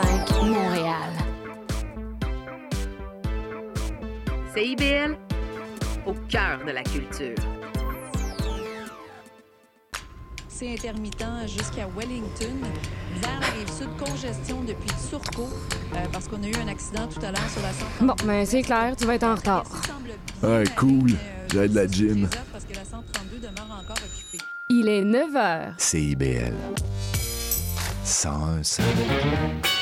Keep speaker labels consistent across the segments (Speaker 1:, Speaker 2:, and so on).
Speaker 1: CIBL 101.5 Montréal.
Speaker 2: CIBL, au cœur de la culture.
Speaker 3: C'est intermittent jusqu'à Wellington. Vers la rive sud, congestion depuis Turcot, euh, parce qu'on a eu un accident tout à l'heure sur la 132.
Speaker 1: Bon, ben c'est clair, tu vas être en retard.
Speaker 4: Ouais, cool. J'ai de la gym.
Speaker 3: Parce que la 132 demeure encore occupée.
Speaker 1: Il est 9 h.
Speaker 4: CIBL. 101.5.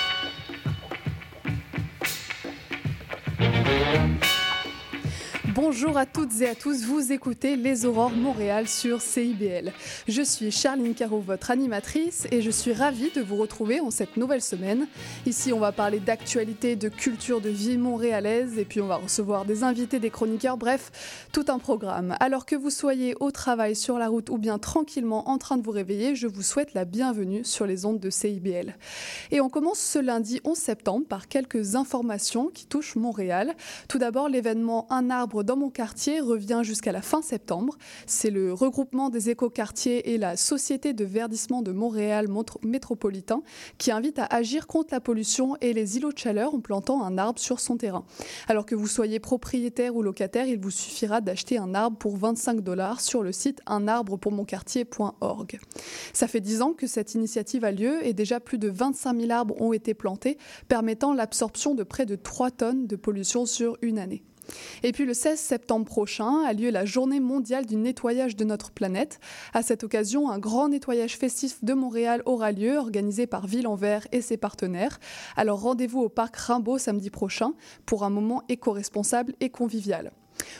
Speaker 5: Bonjour à toutes et à tous, vous écoutez Les Aurores Montréal sur CIBL. Je suis Charline Caro, votre animatrice, et je suis ravie de vous retrouver en cette nouvelle semaine. Ici, on va parler d'actualité, de culture, de vie montréalaise, et puis on va recevoir des invités, des chroniqueurs, bref, tout un programme. Alors que vous soyez au travail, sur la route ou bien tranquillement en train de vous réveiller, je vous souhaite la bienvenue sur les ondes de CIBL. Et on commence ce lundi 11 septembre par quelques informations qui touchent Montréal. Tout d'abord, l'événement Un arbre dans mon quartier revient jusqu'à la fin septembre. C'est le regroupement des écoquartiers et la Société de verdissement de Montréal métropolitain qui invite à agir contre la pollution et les îlots de chaleur en plantant un arbre sur son terrain. Alors que vous soyez propriétaire ou locataire, il vous suffira d'acheter un arbre pour 25 dollars sur le site unarbrepourmonquartier.org. Ça fait 10 ans que cette initiative a lieu et déjà plus de 25 000 arbres ont été plantés, permettant l'absorption de près de 3 tonnes de pollution sur une année. Et puis le 16 septembre prochain a lieu la journée mondiale du nettoyage de notre planète. À cette occasion, un grand nettoyage festif de Montréal aura lieu, organisé par Ville en Vert et ses partenaires. Alors rendez-vous au parc Rimbaud samedi prochain pour un moment éco-responsable et convivial.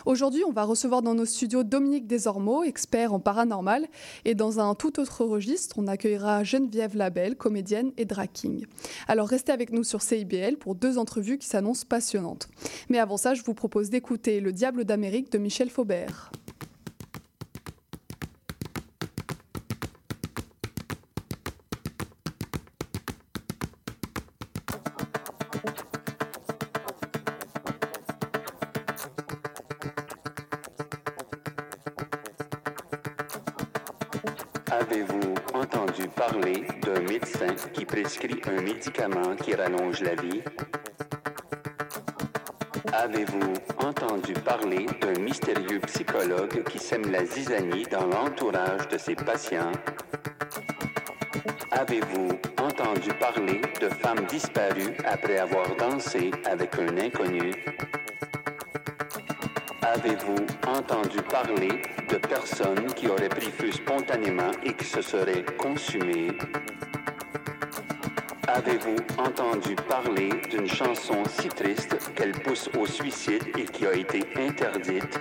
Speaker 5: Aujourd'hui, on va recevoir dans nos studios Dominique Desormeaux, expert en paranormal, et dans un tout autre registre, on accueillera Geneviève Labelle, comédienne et drag king. Alors restez avec nous sur CIBL pour deux entrevues qui s'annoncent passionnantes. Mais avant ça, je vous propose d'écouter Le Diable d'Amérique de Michel Faubert.
Speaker 6: Parler d'un médecin qui prescrit un médicament qui rallonge la vie? Avez-vous entendu parler d'un mystérieux psychologue qui sème la zizanie dans l'entourage de ses patients? Avez-vous entendu parler de femmes disparues après avoir dansé avec un inconnu? Avez-vous entendu parler de personnes qui auraient pris feu spontanément et qui se seraient consumées? Avez-vous entendu parler d'une chanson si triste qu'elle pousse au suicide et qui a été interdite?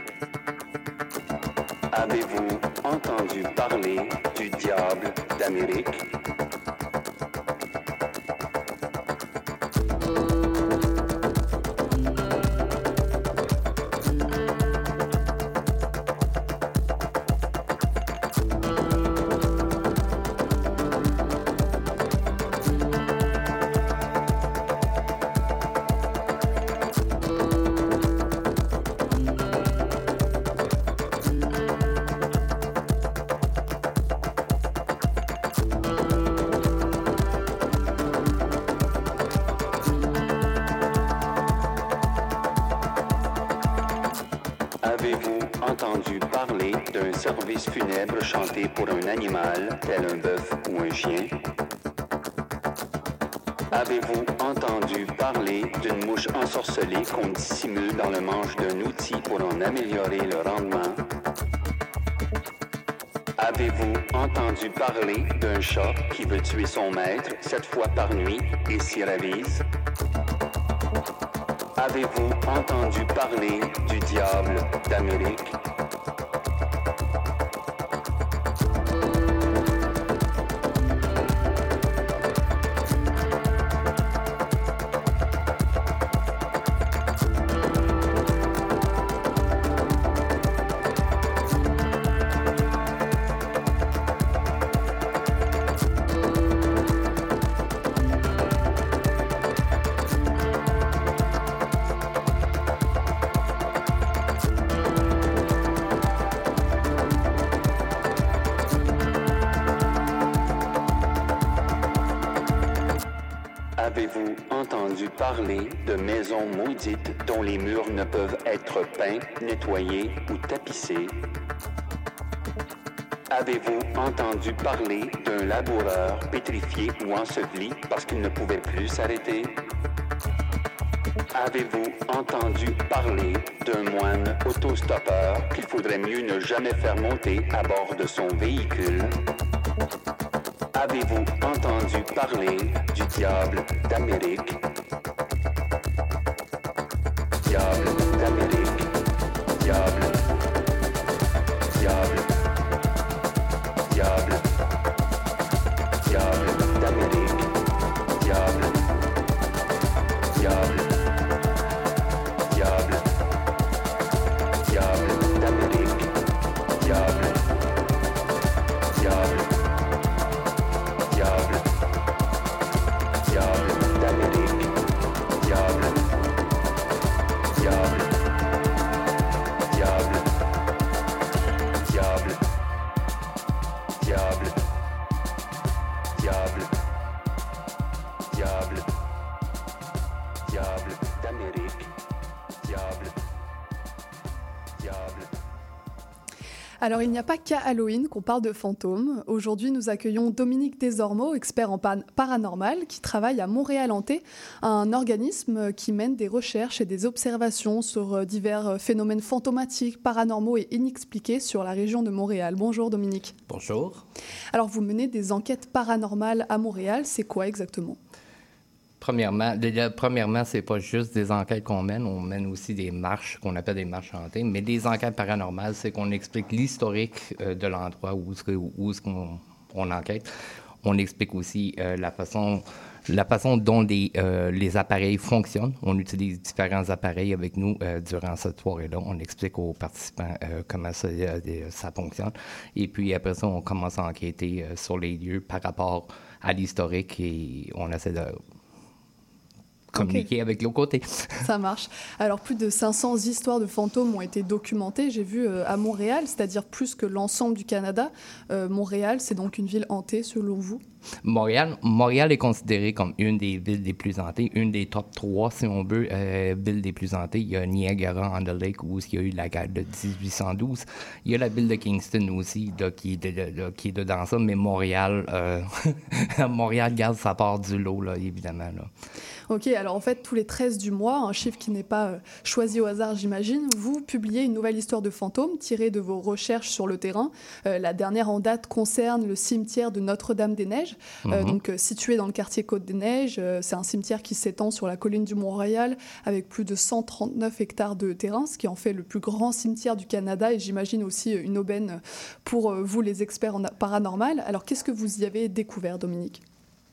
Speaker 6: Avez-vous entendu parler du diable d'Amérique? D'un service funèbre chanté pour un animal, tel un bœuf ou un chien? Avez-vous entendu parler d'une mouche ensorcelée qu'on dissimule dans le manche d'un outil pour en améliorer le rendement? Avez-vous entendu parler d'un chat qui veut tuer son maître, cette fois par nuit, et s'y ravise? Avez-vous entendu parler du diable d'Amérique? De maisons maudites dont les murs ne peuvent être peints, nettoyés ou tapissés? Avez-vous entendu parler d'un laboureur pétrifié ou enseveli parce qu'il ne pouvait plus s'arrêter? Avez-vous entendu parler d'un moine autostoppeur qu'il faudrait mieux ne jamais faire monter à bord de son véhicule? Avez-vous entendu parler du diable d'Amérique? job.
Speaker 5: Alors, il n'y a pas qu'à Halloween qu'on parle de fantômes. Aujourd'hui, nous accueillons Dominique Desormeaux, expert en paranormal, qui travaille à Montréal Hanté, un organisme qui mène des recherches et des observations sur euh, divers euh, phénomènes fantomatiques, paranormaux et inexpliqués sur la région de Montréal. Bonjour Dominique.
Speaker 7: Bonjour.
Speaker 5: Alors, vous menez des enquêtes paranormales à Montréal. C'est quoi exactement?
Speaker 7: Premièrement, déjà, premièrement, c'est pas juste des enquêtes qu'on mène, on mène aussi des marches qu'on appelle des marches hantées. Mais des enquêtes paranormales, c'est qu'on explique l'historique euh, de l'endroit où est-ce qu'on on enquête. On explique aussi euh, la façon la façon dont les, euh, les appareils fonctionnent. On utilise différents appareils avec nous euh, durant cette soirée-là. On explique aux participants euh, comment ça, euh, ça fonctionne. Et puis après ça, on commence à enquêter euh, sur les lieux par rapport à l'historique et on essaie de communiquer avec l'autre côté.
Speaker 5: Ça marche. Alors, plus de 500 histoires de fantômes ont été documentées, j'ai vu, euh, à Montréal, c'est-à-dire plus que l'ensemble du Canada. Euh, Montréal, c'est donc une ville hantée, selon vous?
Speaker 7: Montréal, Montréal est considérée comme une des villes les plus hantées, une des top 3, si on veut, euh, villes les plus hantées. Il y a Niagara on the Lake, où il y a eu la guerre de 1812. Il y a la ville de Kingston aussi, là, qui, de- là, qui est dedans ça, mais Montréal, Montréal garde sa part du lot, là, évidemment. Là.
Speaker 5: Ok, alors en fait, tous les 13 du mois, un chiffre qui n'est pas euh, choisi au hasard, j'imagine, vous publiez une nouvelle histoire de fantômes tirée de vos recherches sur le terrain. Euh, la dernière en date concerne le cimetière de Notre-Dame-des-Neiges, euh,
Speaker 7: Mhm.
Speaker 5: donc situé dans le quartier Côte-des-Neiges. C'est un cimetière qui s'étend sur la colline du Mont-Royal avec plus de 139 hectares de terrain, ce qui en fait le plus grand cimetière du Canada et j'imagine aussi une aubaine pour vous, les experts en paranormal. Alors qu'est-ce que vous y avez découvert, Dominique?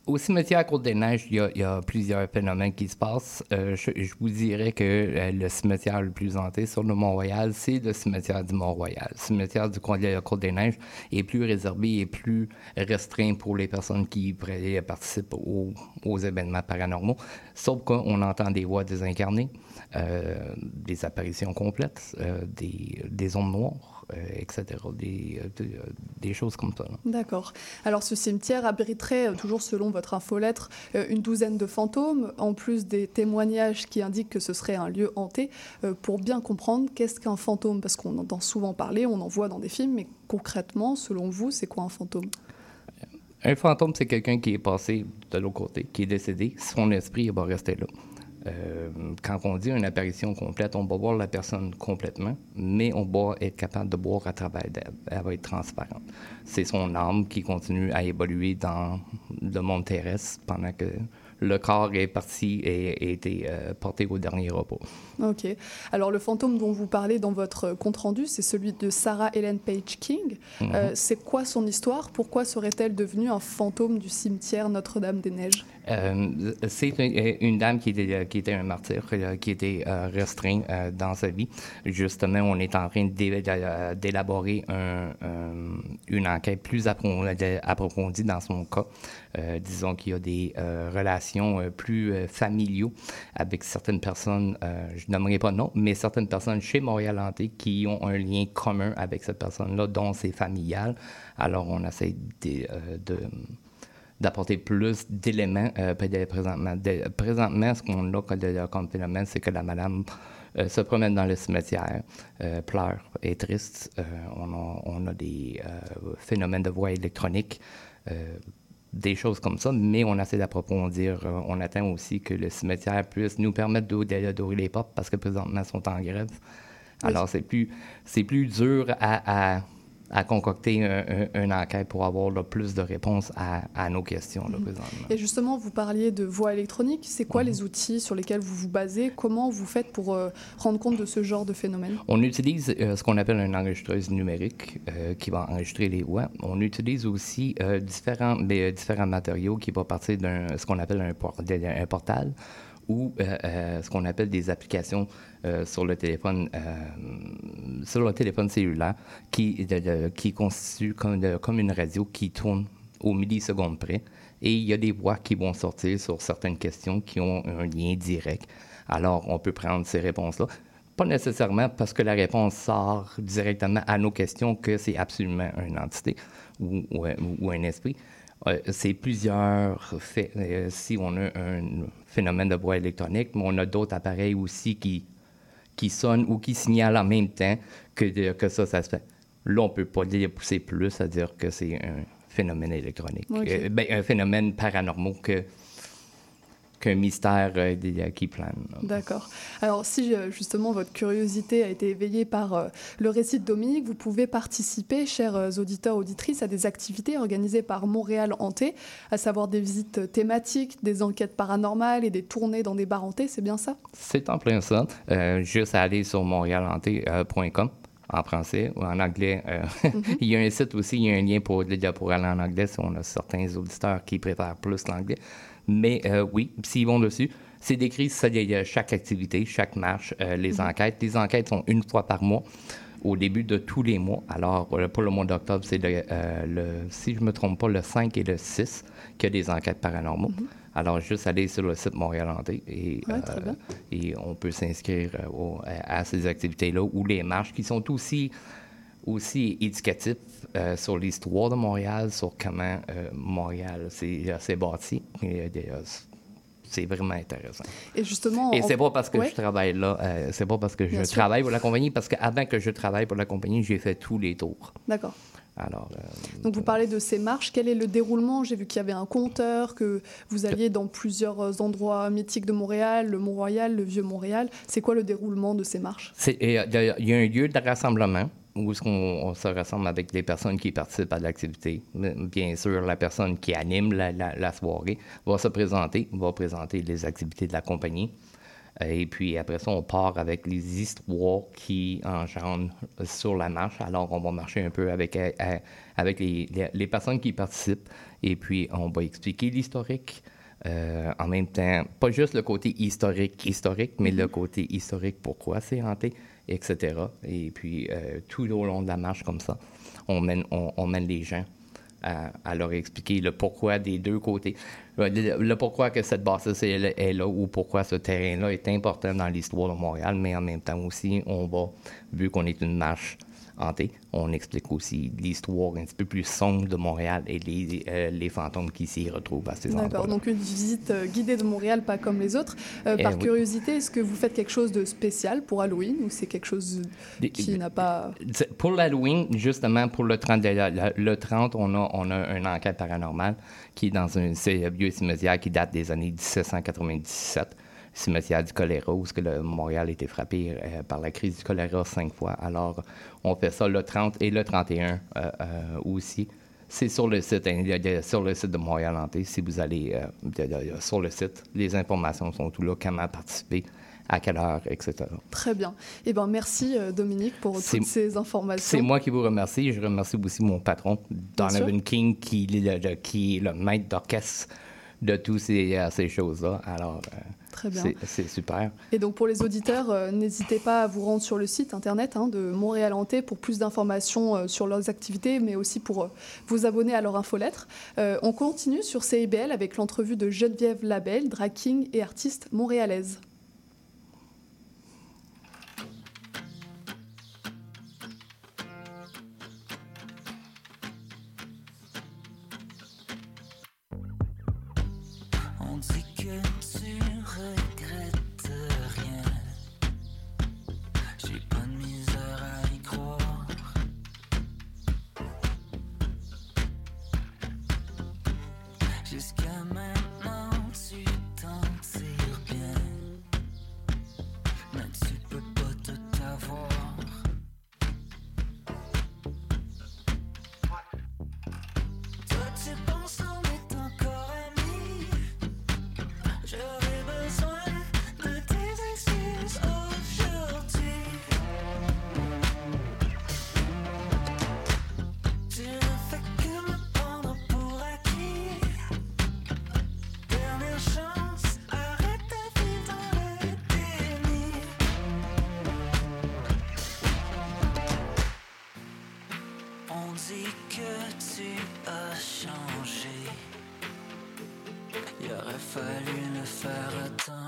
Speaker 7: Au cimetière Côte-des-Neiges, il y, y a plusieurs phénomènes qui se passent. Euh, je, je vous dirais que euh, le cimetière le plus hanté sur le Mont-Royal, c'est le cimetière du Mont-Royal. Le cimetière du Côte- de Côte-des-Neiges est plus réservé et plus restreint pour les personnes qui participent aux, aux événements paranormaux. Sauf qu'on entend des voix désincarnées, euh, des apparitions complètes, euh, des, des ombres noires, etc. Des, euh, des, des choses comme ça.
Speaker 5: D'accord. Alors ce cimetière abriterait, euh, toujours selon votre infolettre, euh, une douzaine de fantômes, en plus des témoignages qui indiquent que ce serait un lieu hanté. Euh, Pour bien comprendre, qu'est-ce qu'un fantôme? Parce qu'on entend souvent parler, on en voit dans des films, mais concrètement, selon vous, c'est quoi un fantôme?
Speaker 7: Un fantôme, c'est quelqu'un qui est passé de l'autre côté, qui est décédé. Son esprit va rester là. Euh, quand on dit une apparition complète, on va voir la personne complètement, mais on va être capable de voir à travers d'elle. Elle va être transparente. C'est son âme qui continue à évoluer dans le monde terrestre pendant que le corps est parti et a été euh, porté au dernier repos.
Speaker 5: Ok. Alors le fantôme dont vous parlez dans votre compte-rendu, c'est celui de Sarah Ellen Page King. Euh, c'est quoi son histoire? Pourquoi serait-elle devenue un fantôme du cimetière Notre-Dame-des-Neiges?
Speaker 7: Euh, c'est une, une dame qui était, qui était un martyr, qui était restreint dans sa vie. Justement, on est en train d'é- d'élaborer un- un- une enquête plus appro- approfondie dans son cas. Euh, disons qu'il y a des euh, relations euh, plus familiaux avec certaines personnes, je n'aimerais pas non, mais certaines personnes chez Montréal Hanté qui ont un lien commun avec cette personne-là, dont c'est familial. Alors, on essaie de- de d'apporter plus d'éléments euh, présentement. De, présentement, ce qu'on a comme, phénomène, c'est que la madame se promène dans le cimetière, pleure, est triste. On a, on, a, des phénomènes de voix électronique, des choses comme ça, mais on essaie d'approfondir. on attend aussi que le cimetière puisse nous permettre d'ouvrir les portes parce que présentement, ils sont en grève. Alors, c'est plus, plus dur à, à à concocter une enquête pour avoir plus de réponses à, nos questions. Là,
Speaker 5: mhm. Et justement, vous parliez de voix électronique. C'est quoi mhm. les outils sur lesquels vous vous basez? Comment vous faites pour euh, rendre compte de ce genre de phénomène?
Speaker 7: On utilise euh, ce qu'on appelle une enregistreuse numérique euh, qui va enregistrer les voix. On utilise aussi différents, différents matériaux qui vont partir d'un ce qu'on appelle un, un portal ou ce qu'on appelle des applications euh, sur le téléphone euh, sur le téléphone cellulaire qui, qui constitue comme, comme, une radio qui tourne au milliseconde près. Et il y a des voix qui vont sortir sur certaines questions qui ont un lien direct. Alors, on peut prendre ces réponses-là. Pas nécessairement parce que la réponse sort directement à nos questions que c'est absolument une entité ou, ou, un esprit. Euh, c'est plusieurs faits. si on a un phénomène de voix électronique, mais on a d'autres appareils aussi qui qui sonne ou qui signale en même temps que, que ça, ça se fait. Là, on ne peut pas dire pousser plus à dire que c'est un phénomène électronique. Euh, ben, un phénomène paranormal que qu'un mystère euh, qui plane.
Speaker 5: D'accord. Alors, si euh, justement votre curiosité a été éveillée par le récit de Dominique, vous pouvez participer, chers auditeurs, auditrices, à des activités organisées par Montréal Hanté, à savoir des visites thématiques, des enquêtes paranormales et des tournées dans des bars hantés, c'est bien ça?
Speaker 7: C'est en plein ça. juste à aller sur montréalhanté.com en français ou en anglais. Mhm. il y a un site aussi, il y a un lien pour, pour aller en anglais si on a certains auditeurs qui préfèrent plus l'anglais. Mais euh, oui, s'ils vont dessus, c'est décrit chaque activité, chaque marche, euh, les mhm. enquêtes. Les enquêtes sont une fois par mois au début de tous les mois. Alors, euh, pour le mois d'octobre, c'est le, si je ne me trompe pas, le 5 et le 6 qu'il y a des enquêtes paranormaux. Mhm. Alors, juste aller sur le site Montréal Hanté et, et on peut s'inscrire à ces activités-là ou les marches qui sont aussi aussi éducatif euh, sur l'histoire de Montréal, sur comment euh, Montréal s'est bâti. Euh, c'est vraiment intéressant.
Speaker 5: Et justement,
Speaker 7: et c'est pas parce que je travaille là, c'est pas parce que je travaille pour la compagnie, parce qu'avant que je travaille pour la compagnie, j'ai fait tous les tours.
Speaker 5: D'accord. Alors, Donc vous parlez de ces marches. Quel est le déroulement? J'ai vu qu'il y avait un compteur, que vous alliez dans plusieurs endroits mythiques de Montréal, le Mont-Royal, le Vieux-Montréal. C'est quoi le déroulement de ces marches?
Speaker 7: Il y, a un lieu de rassemblement où est-ce qu'on se rassemble avec les personnes qui participent à l'activité. Bien sûr, la personne qui anime la, soirée va se présenter, va présenter les activités de la compagnie. Euh, et puis après ça, on part avec les histoires qui engendrent sur la marche. Alors, on va marcher un peu avec, euh, euh, avec les, les, personnes qui participent. Et puis, on va expliquer l'historique. en même temps, pas juste le côté historique, historique, mais le côté historique, pourquoi c'est hanté? Etc. Et puis, euh, tout au long de la marche comme ça, on mène, on, mène les gens à, leur expliquer le pourquoi des deux côtés. Le, pourquoi que cette bâtisse est, est, là ou pourquoi ce terrain-là est important dans l'histoire de Montréal, mais en même temps aussi, on va, vu qu'on est une marche on explique aussi l'histoire un petit peu plus sombre de Montréal et les, euh, les fantômes qui s'y retrouvent à ces endroits.
Speaker 5: D'accord, donc une visite euh, guidée de Montréal, pas comme les autres. Euh, par curiosité, est-ce que vous faites quelque chose de spécial pour Halloween ou c'est quelque chose qui n'a pas...
Speaker 7: Pour l'Halloween, justement, pour le 30, le 30 on, a, on a une enquête paranormale qui est dans un vieux cimetière qui date des années 1797 cimetière du choléra, où que le Montréal a été frappé euh, par la crise du choléra cinq fois. Alors, on fait ça le 30 et le 31 euh, euh, aussi. C'est sur le site, hein, sur le site de Montréal Hanté. Si vous allez sur le site, les informations sont tout là, comment participer, à quelle heure, etc.
Speaker 5: Très bien. Eh bien, merci Dominique pour toutes ces informations.
Speaker 7: C'est moi qui vous remercie. Je remercie aussi mon patron, Donovan King, qui, qui est le maître d'orchestre de toutes ces, ces choses-là. Alors,
Speaker 5: Très bien.
Speaker 7: C'est super.
Speaker 5: Et donc pour les auditeurs, euh, n'hésitez pas à vous rendre sur le site internet hein, de Montréal Hanté pour plus d'informations euh, sur leurs activités, mais aussi pour euh, vous abonner à leur infolettre. on continue sur CIBL avec l'entrevue de Geneviève Labelle, drag et artiste montréalaise.
Speaker 8: Dit que tu regrettes rien. J'ai pas de misère fallu le faire à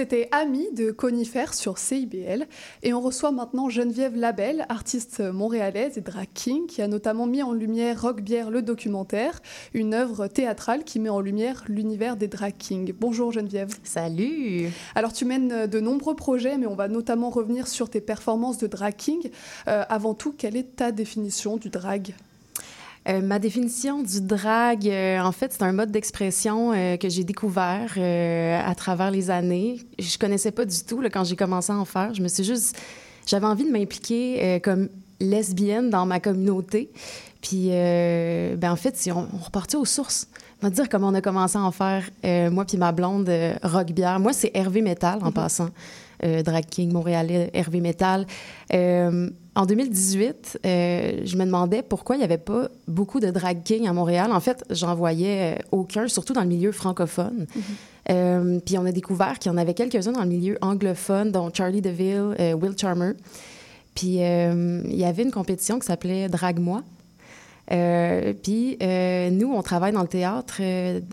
Speaker 5: C'était Ami de Conifère sur CIBL et on reçoit maintenant Geneviève Labelle, artiste montréalaise et drag king qui a notamment mis en lumière Rock Bière le documentaire, une œuvre théâtrale qui met en lumière l'univers des drag kings. Bonjour Geneviève.
Speaker 9: Salut
Speaker 5: Alors tu mènes de nombreux projets mais on va notamment revenir sur tes performances de drag king. Euh, avant tout, quelle est ta définition du drag?
Speaker 9: Euh, ma définition du drag, euh, en fait, c'est un mode d'expression euh, que j'ai découvert à travers les années. Je connaissais pas du tout là, quand j'ai commencé à en faire. Je me suis juste... J'avais envie de m'impliquer comme lesbienne dans ma communauté. Puis, ben, en fait, si on, on repartit aux sources. On va dire comment on a commencé à en faire, moi puis ma blonde, Rock Bière. Moi, c'est Hervé Metal, en passant. Euh, drag King montréalais, Hervé Metal. Euh, en 2018, euh, je me demandais pourquoi il n'y avait pas beaucoup de drag king à Montréal. En fait, j'en voyais euh, aucun, surtout dans le milieu francophone. Euh, puis on a découvert qu'il y en avait quelques-uns dans le milieu anglophone, dont Charlie DeVille, euh, Will Charmer. Puis il y avait une compétition qui s'appelait Drag-moi. Puis nous, on travaille dans le théâtre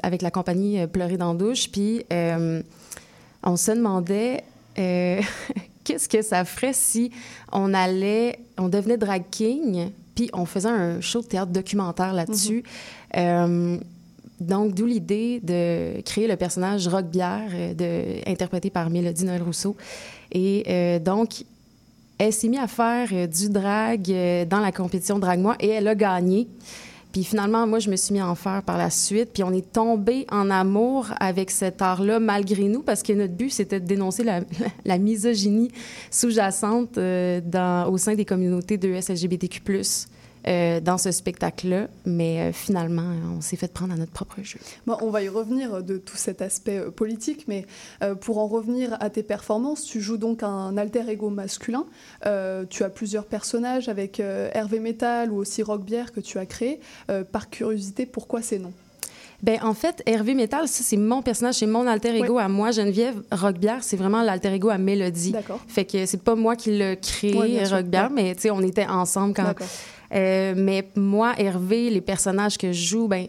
Speaker 9: avec la compagnie Pleurer dans la douche. Puis on se demandait qu'est-ce que ça ferait si on allait, on devenait drag king, puis on faisait un show de théâtre documentaire là-dessus. Euh, donc, d'où l'idée de créer le personnage Rock Bière, euh, de, interprété par Mélodie Noël Rousseau. Et euh, donc, elle s'est mise à faire du drag dans la compétition Drag-moi et elle a gagné. Puis finalement, moi, je me suis mis à en faire par la suite. Puis on est tombé en amour avec cet art-là, malgré nous, parce que notre but, c'était de dénoncer la, misogynie sous-jacente euh, au sein des communautés de LGBTQ+, euh, dans ce spectacle-là. Mais euh, finalement, on s'est fait prendre à notre propre jeu.
Speaker 5: Bon, on va y revenir de tout cet aspect euh, politique, mais euh, pour en revenir à tes performances, tu joues donc un alter ego masculin. Euh, tu as plusieurs personnages avec euh, Hervé Metal ou aussi Rock Bière que tu as créé. Euh, par curiosité, pourquoi ces noms?
Speaker 9: Ben, en fait, Hervé Metal, ça, c'est mon personnage, c'est mon alter ego à moi. Geneviève Roquebière, c'est vraiment l'alter ego à Mélodie.
Speaker 5: D'accord.
Speaker 9: Fait que c'est pas moi qui l'ai créé,
Speaker 5: Ouais.
Speaker 9: Roquebière,
Speaker 5: Ouais.
Speaker 9: mais tu sais, on était ensemble quand. Euh, mais moi, Hervé, les personnages que je joue, ben,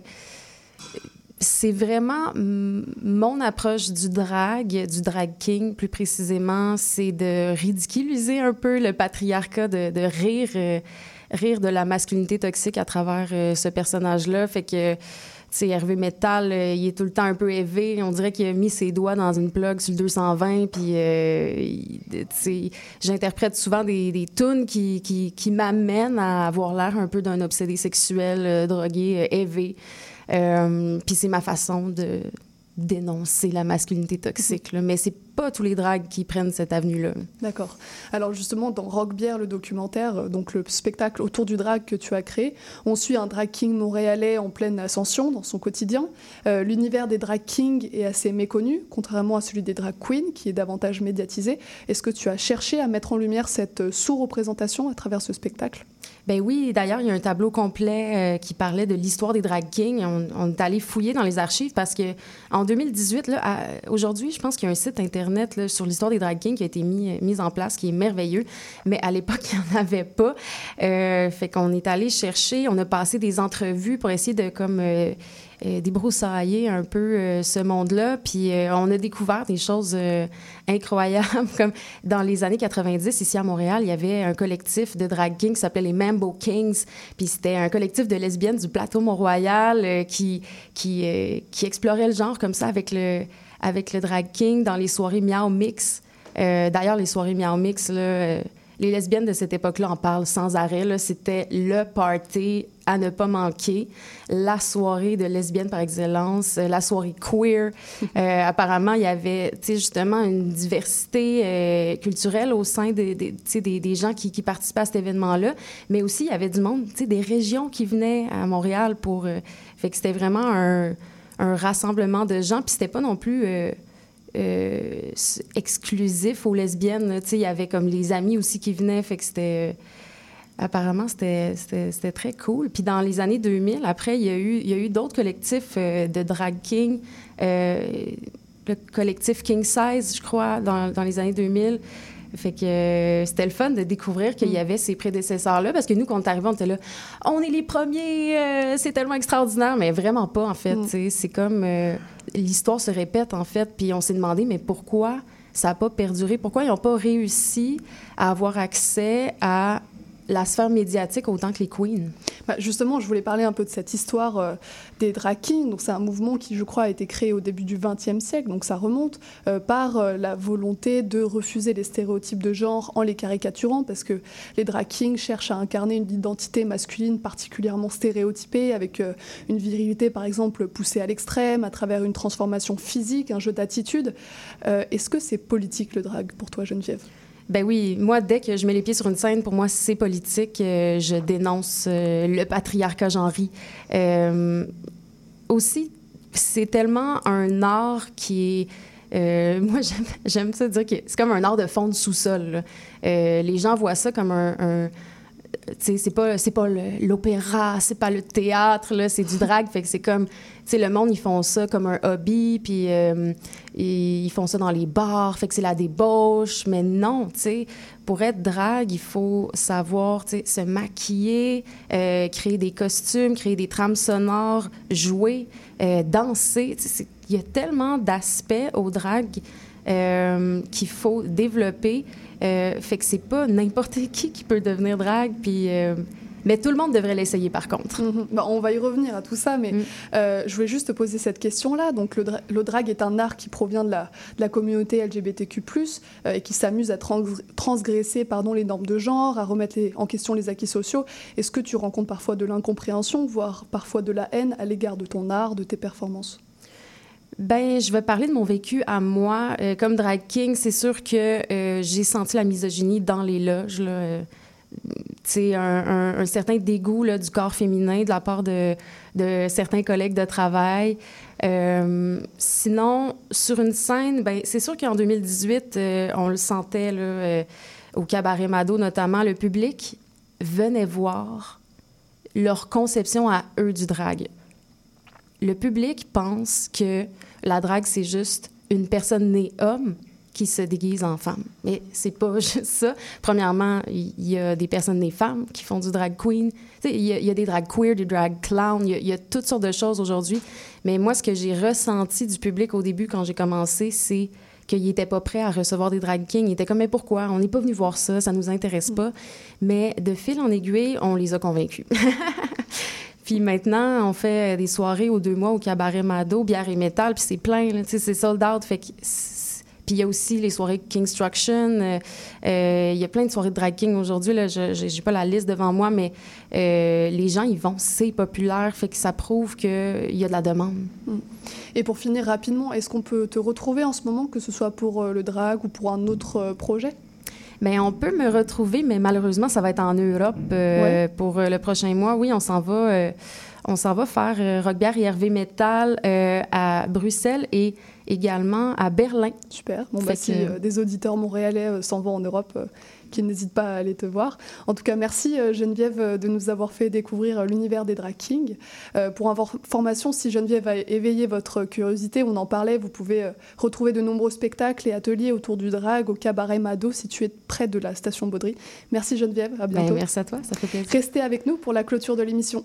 Speaker 9: c'est vraiment mon approche du drag, du drag king plus précisément, c'est de ridiculiser un peu le patriarcat, de, rire, euh, rire de la masculinité toxique à travers euh, ce personnage-là. Fait que, sais, Hervé Metal, euh, il est tout le temps un peu élevé. On dirait qu'il a mis ses doigts dans une plug sur le 220. Puis, euh, j'interprète souvent des, des tunes qui, m'amènent à avoir l'air un peu d'un obsédé sexuel, euh, drogué, élevé. Puis c'est ma façon de dénoncer la masculinité toxique. là. Mais c'est pas tous les drags qui prennent cette avenue-là.
Speaker 5: D'accord. Alors justement, dans Rock Bière, le documentaire, euh, donc le spectacle autour du drag que tu as créé, on suit un drag king montréalais en pleine ascension dans son quotidien. Euh, L'univers des drag kings est assez méconnu, contrairement à celui des drag queens, qui est davantage médiatisé. Est-ce que tu as cherché à mettre en lumière cette euh, sous-représentation à travers ce spectacle?
Speaker 9: Ben oui, d'ailleurs, il y a un tableau complet euh, qui parlait de l'histoire des drag kings. On, est allé fouiller dans les archives parce que en 2018, là, à- aujourd'hui, je pense qu'il y a un site internet là, sur l'histoire des drag kings qui a été mis, mis en place, qui est merveilleux. Mais à l'époque, il n'y en avait pas. Euh, fait qu'on est allé chercher, on a passé des entrevues pour essayer de comme euh, euh, débroussailler un peu euh, ce monde-là. Puis euh, on a découvert des choses euh, incroyables, comme dans les années 90, ici à Montréal, il y avait un collectif de drag kings qui s'appelait les Mambo Kings. Puis c'était un collectif de lesbiennes du plateau Mont-Royal euh, qui, qui, euh, explorait le genre comme ça avec le, avec le drag king dans les soirées Miao Mix. Euh, D'ailleurs, les soirées Miao Mix, là, euh, les lesbiennes de cette époque-là en parlent sans arrêt. C'était le party à ne pas manquer, la soirée de lesbiennes par excellence, euh, la soirée queer. Euh, apparemment, il y avait justement une diversité euh, culturelle au sein des, des, tu sais, des, des gens qui, qui participaient à cet événement-là, mais aussi il y avait du monde, des régions qui venaient à Montréal pour... euh, fait que c'était vraiment un, un rassemblement de gens, puis c'était pas non plus... euh, exclusif aux lesbiennes. il y avait comme les amis aussi qui venaient, fait que c'était... euh, Apparemment, c'était- très cool. Puis dans les années 2000, après, il y a eu, eu d'autres collectifs euh, de drag king. Le collectif King Size, je crois, dans, dans les années 2000. Fait que euh, c'était le fun de découvrir qu'il y avait ces prédécesseurs-là, parce que nous, quand on est arrivés, on était là, on est les premiers, euh, c'est tellement extraordinaire, mais vraiment pas, en fait. sais. C'est comme euh, l'histoire se répète, en fait, puis on s'est demandé, mais pourquoi ça n'a pas perduré? Pourquoi ils n'ont pas réussi à avoir accès à la sphère médiatique autant que les queens?
Speaker 5: Bah, Justement, je voulais parler un peu de cette histoire euh, des drag kings. Donc, c'est un mouvement qui, je crois, a été créé au début du XXe siècle. Donc, ça remonte euh, par euh, la volonté de refuser les stéréotypes de genre en les caricaturant, parce que les drag kings cherchent à incarner une identité masculine particulièrement stéréotypée, avec une virilité, par exemple, poussée à l'extrême, à travers une transformation physique, un jeu d'attitude. Est-ce que c'est politique le drag pour toi, Geneviève?
Speaker 9: Ben oui, moi, dès que je mets les pieds sur une scène, pour moi, c'est politique. Euh, je dénonce euh, le patriarcat genré. Euh, aussi, c'est tellement un art qui est... euh, moi, j'aime- ça dire que c'est comme un art de fond de sous-sol. les gens voient ça comme un... c'est pas c'est pas l'opéra, c'est pas le théâtre là, c'est du drag, fait que c'est comme tu le monde ils font ça comme un hobby puis euh, ils font ça dans les bars, fait que c'est la débauche, mais non, tu sais, pour être drag, il faut savoir, se maquiller, euh, créer des costumes, créer des trames sonores, jouer, euh, danser, il y a tellement d'aspects au drag qu'il faut développer. Euh, fait que c'est pas n'importe qui qui peut devenir drag, puis... euh, mais tout le monde devrait l'essayer, par contre.
Speaker 5: Mhm. Bah, on va y revenir à tout ça, mais
Speaker 9: Mm.
Speaker 5: euh, je voulais juste te poser cette question-là. Donc, le, dra- le drag est un art qui provient de la, de la communauté LGBTQ+, euh, et qui s'amuse à trans- transgresser pardon, les normes de genre, à remettre les- en question les acquis sociaux. Est-ce que tu rencontres parfois de l'incompréhension, voire parfois de la haine à l'égard de ton art, de tes performances?
Speaker 9: Ben, je vais parler de mon vécu à moi. Euh, comme drag king, c'est sûr que euh, j'ai senti la misogynie dans les loges. Là. Euh, un, certain dégoût du corps féminin de la part de, certains collègues de travail. Sinon, sur une scène, ben, c'est sûr qu'en 2018, euh, on le sentait au Cabaret Mado notamment, le public venait voir leur conception à eux du drag. Le public pense que la drague, c'est juste une personne née homme qui se déguise en femme. Mais c'est pas juste ça. Premièrement, il y, y a des personnes nées femmes qui font du drag queen. Il y, a- il y a des drag queer, des drag clowns, il y a- il y, a toutes sortes de choses aujourd'hui. Mais moi, ce que j'ai ressenti du public au début quand j'ai commencé, c'est qu'il n'était pas prêt à recevoir des drag kings. Il était comme, mais pourquoi? On n'est pas venu voir ça, ça nous intéresse pas. Mais de fil en aiguille, on les a convaincus. Puis maintenant, on fait des soirées aux deux mois au cabaret Mado, bière et métal, puis c'est plein, c'est sold out. Puis il y a aussi les soirées Kingstruction. euh, euh, Il y a plein de soirées de drag king aujourd'hui. Là, je j'ai pas la liste devant moi, mais euh, les gens, ils vont, c'est populaire. Fait que ça prouve qu'il y a de la demande.
Speaker 5: Et pour finir rapidement, est-ce qu'on peut te retrouver en ce moment, que ce soit pour euh, le drag ou pour un autre euh, projet?
Speaker 9: Bien, on peut me retrouver, mais malheureusement, ça va être en Europe euh,
Speaker 5: Ouais.
Speaker 9: pour euh, le prochain mois. Oui, on s'en va, euh, on s'en va faire euh, et Hervé Metal à Bruxelles et également à Berlin.
Speaker 5: Super. Bon, bah, si
Speaker 9: que-
Speaker 5: des auditeurs montréalais s'en vont en Europe, qu'ils n'hésitent pas à aller te voir. En tout cas, merci euh, Geneviève euh, de nous avoir fait découvrir euh, l'univers des drag kings. Pour information, si Geneviève a éveillé votre curiosité, on en parlait, vous pouvez retrouver de nombreux spectacles et ateliers autour du drag au cabaret Mado situé près de la station Baudry. Merci Geneviève, à
Speaker 9: Ben,
Speaker 5: bientôt.
Speaker 9: merci à toi, ça fait plaisir.
Speaker 5: Restez avec nous pour la clôture de l'émission.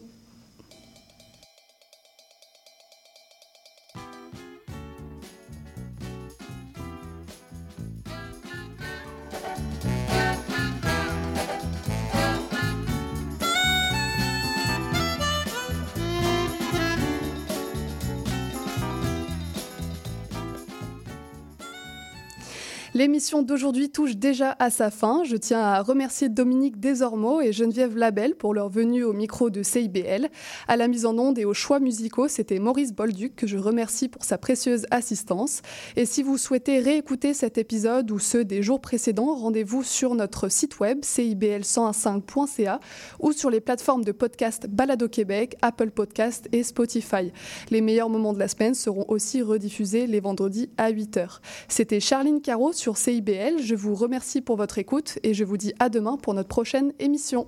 Speaker 5: L'émission d'aujourd'hui touche déjà à sa fin. Je tiens à remercier Dominique Desormeaux et Geneviève Labelle pour leur venue au micro de CIBL. À la mise en onde et aux choix musicaux, c'était Maurice Bolduc que je remercie pour sa précieuse assistance. Et si vous souhaitez réécouter cet épisode ou ceux des jours précédents, rendez-vous sur notre site web cibl1015.ca ou sur les plateformes de podcast Balado Québec, Apple Podcast et Spotify. Les meilleurs moments de la semaine seront aussi rediffusés les vendredis à 8h. C'était Charline Caro CIBL. Je vous remercie pour votre écoute et je vous dis à demain pour notre prochaine émission.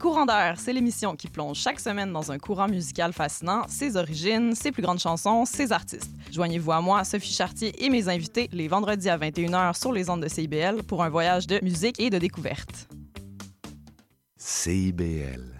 Speaker 10: Courant d'air, c'est l'émission qui plonge chaque semaine dans un courant musical fascinant, ses origines, ses plus grandes chansons, ses artistes. Joignez-vous à moi, Sophie Chartier et mes invités les vendredis à 21h sur les ondes de CIBL pour un voyage de musique et de découverte.
Speaker 4: CIBL.